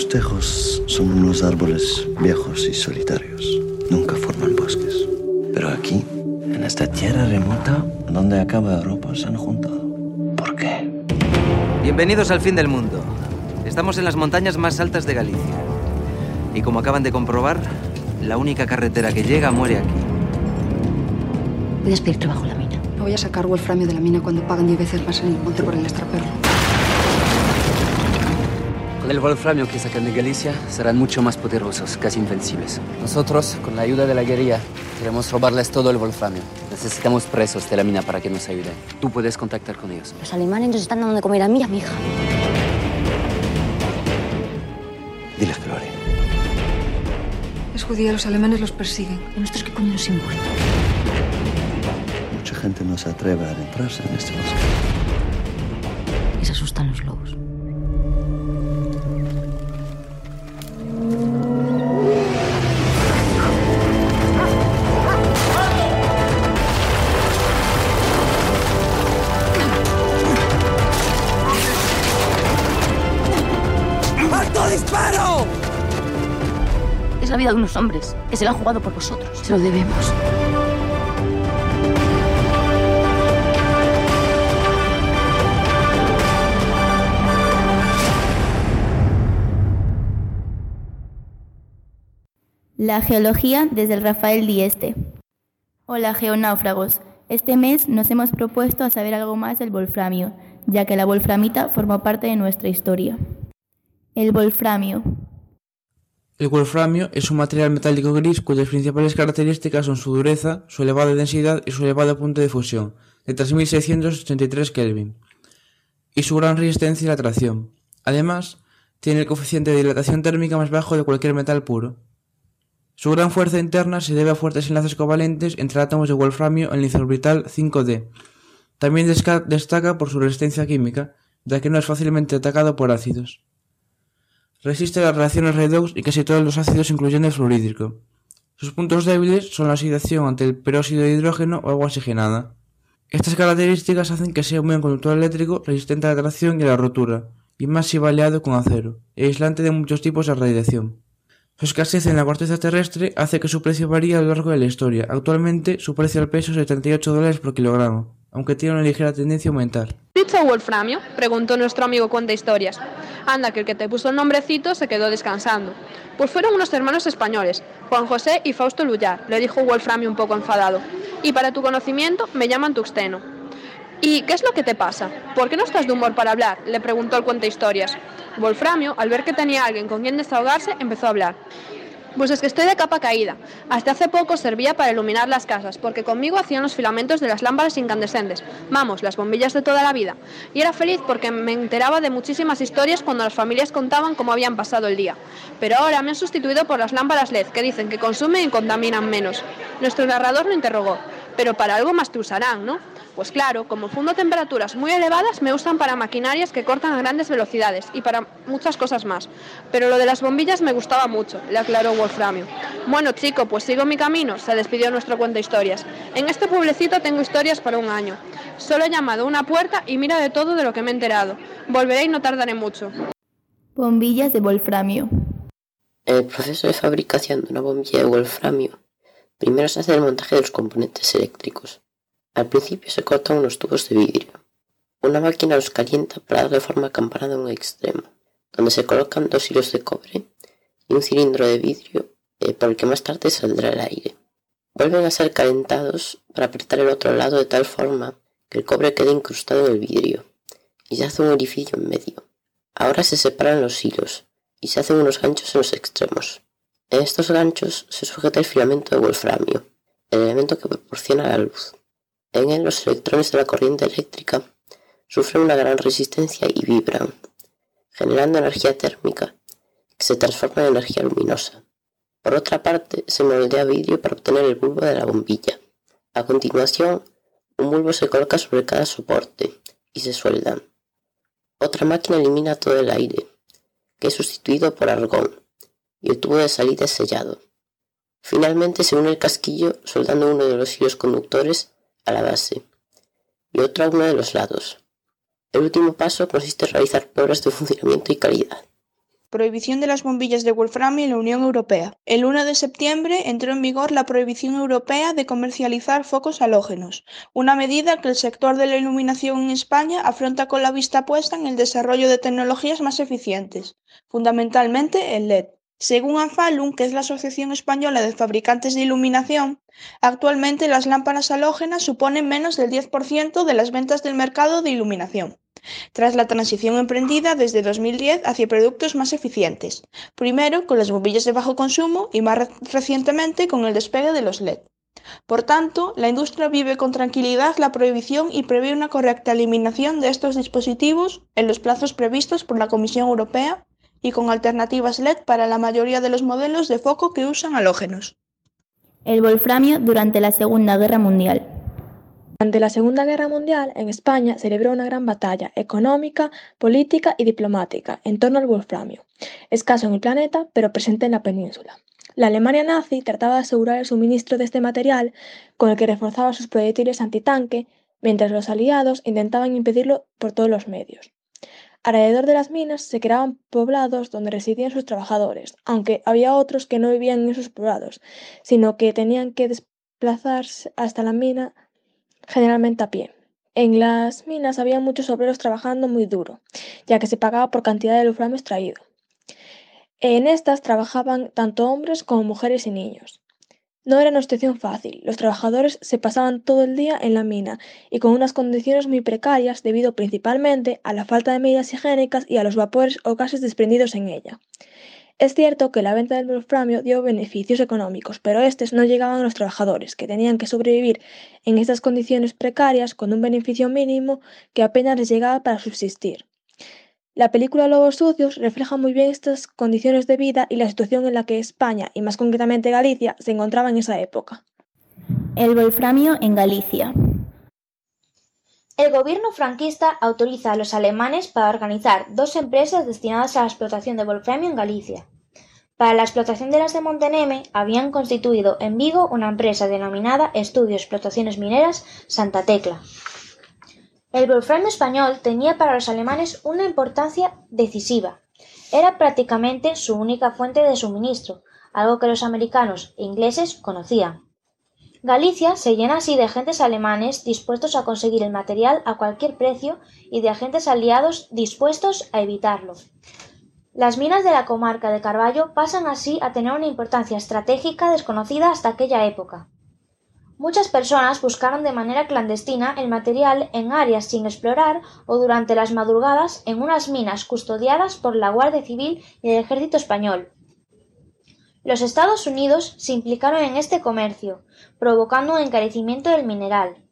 Los tejos son unos árboles viejos y solitarios. Nunca forman bosques. Pero aquí, en esta tierra remota, donde acaba Europa, se han juntado. ¿Por qué? Bienvenidos al fin del mundo. Estamos en las montañas más altas de Galicia. Y como acaban de comprobar, la única carretera que llega muere aquí. Voy a despedir trabajo en la mina. Me voy a sacar wolframio de la mina cuando pagan 10 veces más en el monte por el extraperlo. El wolframio que sacan de Galicia serán mucho más poderosos, casi invencibles. Nosotros, con la ayuda de la guerrilla, queremos robarles todo el wolframio. Necesitamos presos de la mina para que nos ayuden. Tú puedes contactar con ellos. Los alemanes nos están dando de comer a mí y a mi hija. Diles que lo haré. Es judía, los alemanes los persiguen. ¿Y nosotros qué coño nos importa? Mucha gente no se atreve a adentrarse en este bosque. Les asustan los lobos. La vida de unos hombres que se la han jugado por vosotros. Se lo debemos. La geología desde el Rafael Dieste. Hola geonáufragos. Este mes nos hemos propuesto a saber algo más del wolframio, ya que la wolframita formó parte de nuestra historia. El wolframio. El wolframio es un material metálico gris cuyas principales características son su dureza, su elevada densidad y su elevado punto de fusión, de 3683 Kelvin, y su gran resistencia a la tracción. Además, tiene el coeficiente de dilatación térmica más bajo de cualquier metal puro. Su gran fuerza interna se debe a fuertes enlaces covalentes entre átomos de wolframio en el isoorbital 5D. También destaca por su resistencia química, ya que no es fácilmente atacado por ácidos. Resiste las reacciones redox y casi todos los ácidos incluyendo el fluorhídrico. Sus puntos débiles son la oxidación ante el peróxido de hidrógeno o agua oxigenada. Estas características hacen que sea un buen conductor eléctrico, resistente a la tracción y a la rotura, y más si va aliado con acero, e aislante de muchos tipos de radiación. Su escasez en la corteza terrestre hace que su precio varíe a lo largo de la historia. Actualmente, su precio al peso es de 38 dólares por kilogramo, aunque tiene una ligera tendencia a aumentar. ¿Dicho Wolframio? Preguntó nuestro amigo Cuenta Historias. Anda, que el que te puso el nombrecito se quedó descansando. Pues fueron unos hermanos españoles, Juan José y Fausto Lullar, le dijo Wolframio un poco enfadado. Y para tu conocimiento, me llaman Tuxteno. ¿Y qué es lo que te pasa? ¿Por qué no estás de humor para hablar? Le preguntó el Cuenta Historias. Wolframio, al ver que tenía alguien con quien desahogarse, empezó a hablar. Pues es que estoy de capa caída. Hasta hace poco servía para iluminar las casas, porque conmigo hacían los filamentos de las lámparas incandescentes, vamos, las bombillas de toda la vida. Y era feliz porque me enteraba de muchísimas historias cuando las familias contaban cómo habían pasado el día. Pero ahora me han sustituido por las lámparas LED, que dicen que consumen y contaminan menos. Nuestro narrador lo interrogó. Pero para algo más te usarán, ¿no? Pues claro, como fundo temperaturas muy elevadas me usan para maquinarias que cortan a grandes velocidades y para muchas cosas más. Pero lo de las bombillas me gustaba mucho, le aclaró Wolframio. Bueno, chico, pues sigo mi camino, se despidió nuestro cuento historias. En este pueblecito tengo historias para un año. Solo he llamado a una puerta y mira de todo de lo que me he enterado. Volveré y no tardaré mucho. Bombillas de wolframio. En el proceso de fabricación de una bombilla de wolframio, primero se hace el montaje de los componentes eléctricos. Al principio se cortan unos tubos de vidrio. Una máquina los calienta para darle forma acampanada en un extremo, donde se colocan dos hilos de cobre y un cilindro de vidrio eh, por el que más tarde saldrá el aire. Vuelven a ser calentados para apretar el otro lado de tal forma que el cobre quede incrustado en el vidrio. y se hace un orificio en medio. Ahora se separan los hilos y se hacen unos ganchos en los extremos. En estos ganchos se sujeta el filamento de wolframio, el elemento que proporciona la luz. En él los electrones de la corriente eléctrica sufren una gran resistencia y vibran, generando energía térmica que se transforma en energía luminosa. Por otra parte, se moldea vidrio para obtener el bulbo de la bombilla. A continuación, un bulbo se coloca sobre cada soporte y se sueldan. Otra máquina elimina todo el aire, que es sustituido por argón, y el tubo de salida es sellado. Finalmente se une el casquillo soldando uno de los hilos conductores a la base y otro a uno de los lados. El último paso consiste en realizar pruebas de funcionamiento y calidad. Prohibición de las bombillas de wolframio en la Unión Europea. El 1 de septiembre entró en vigor la prohibición europea de comercializar focos halógenos, una medida que el sector de la iluminación en España afronta con la vista puesta en el desarrollo de tecnologías más eficientes, fundamentalmente el LED. Según Anfalum, que es la Asociación Española de Fabricantes de Iluminación, actualmente las lámparas halógenas suponen menos del 10% de las ventas del mercado de iluminación, tras la transición emprendida desde 2010 hacia productos más eficientes, primero con las bombillas de bajo consumo y más recientemente con el despegue de los LED. Por tanto, la industria vive con tranquilidad la prohibición y prevé una correcta eliminación de estos dispositivos en los plazos previstos por la Comisión Europea y con alternativas LED para la mayoría de los modelos de foco que usan halógenos. El wolframio durante la Segunda Guerra Mundial. Durante la Segunda Guerra Mundial, en España celebró una gran batalla económica, política y diplomática en torno al wolframio, escaso en el planeta, pero presente en la península. La Alemania nazi trataba de asegurar el suministro de este material con el que reforzaba sus proyectiles antitanque, mientras los aliados intentaban impedirlo por todos los medios. Alrededor de las minas se creaban poblados donde residían sus trabajadores, aunque había otros que no vivían en esos poblados, sino que tenían que desplazarse hasta la mina generalmente a pie. En las minas había muchos obreros trabajando muy duro, ya que se pagaba por cantidad de wolframio extraído. En estas trabajaban tanto hombres como mujeres y niños. No era una situación fácil. Los trabajadores se pasaban todo el día en la mina y con unas condiciones muy precarias debido principalmente a la falta de medidas higiénicas y a los vapores o gases desprendidos en ella. Es cierto que la venta del wolframio dio beneficios económicos, pero estos no llegaban a los trabajadores, que tenían que sobrevivir en estas condiciones precarias con un beneficio mínimo que apenas les llegaba para subsistir. La película Lobos Sucios refleja muy bien estas condiciones de vida y la situación en la que España, y más concretamente Galicia, se encontraba en esa época. El wolframio en Galicia. El gobierno franquista autoriza a los alemanes para organizar dos empresas destinadas a la explotación de wolframio en Galicia. Para la explotación de las de Monteneme habían constituido en Vigo una empresa denominada Estudio Explotaciones Mineras Santa Tecla. El wolframio español tenía para los alemanes una importancia decisiva. Era prácticamente su única fuente de suministro, algo que los americanos e ingleses conocían. Galicia se llena así de agentes alemanes dispuestos a conseguir el material a cualquier precio y de agentes aliados dispuestos a evitarlo. Las minas de la comarca de Carballo pasan así a tener una importancia estratégica desconocida hasta aquella época. Muchas personas buscaron de manera clandestina el material en áreas sin explorar o durante las madrugadas en unas minas custodiadas por la Guardia Civil y el Ejército Español. Los Estados Unidos se implicaron en este comercio, provocando un encarecimiento del mineral.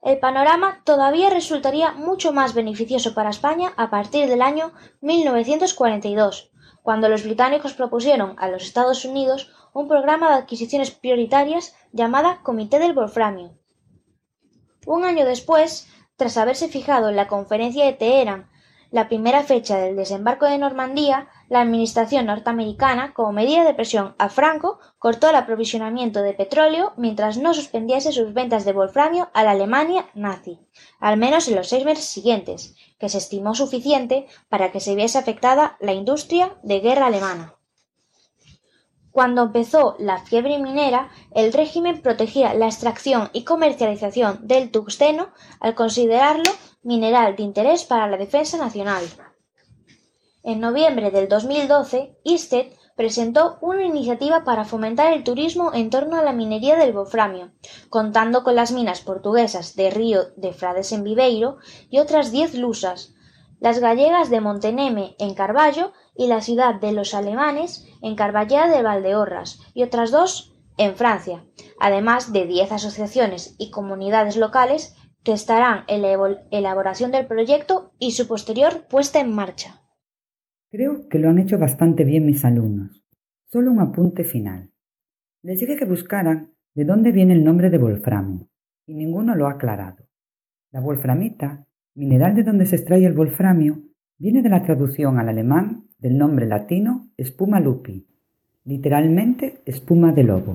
El panorama todavía resultaría mucho más beneficioso para España a partir del año 1942, cuando los británicos propusieron a los Estados Unidos un programa de adquisiciones prioritarias llamada Comité del Wolframio. Un año después, tras haberse fijado en la conferencia de Teherán la primera fecha del desembarco de Normandía, la administración norteamericana, como medida de presión a Franco, cortó el aprovisionamiento de petróleo mientras no suspendiese sus ventas de wolframio a la Alemania nazi, al menos en los seis meses siguientes, que se estimó suficiente para que se viese afectada la industria de guerra alemana. Cuando empezó la fiebre minera, el régimen protegía la extracción y comercialización del tungsteno al considerarlo mineral de interés para la defensa nacional. En noviembre del 2012, ISTED presentó una iniciativa para fomentar el turismo en torno a la minería del wolframio, contando con las minas portuguesas de Río de Frades en Viveiro y otras diez lusas, las gallegas de Monteneme en Carballo y la ciudad de los alemanes en Carballeda de Valdeorras y otras dos en Francia, además de diez asociaciones y comunidades locales que estarán en la elaboración del proyecto y su posterior puesta en marcha. Creo que lo han hecho bastante bien mis alumnos. Solo un apunte final. Les dije que buscaran de dónde viene el nombre de wolframio, y ninguno lo ha aclarado. La wolframita, mineral de donde se extrae el wolframio, viene de la traducción al alemán del nombre latino espuma lupi, literalmente espuma de lobo.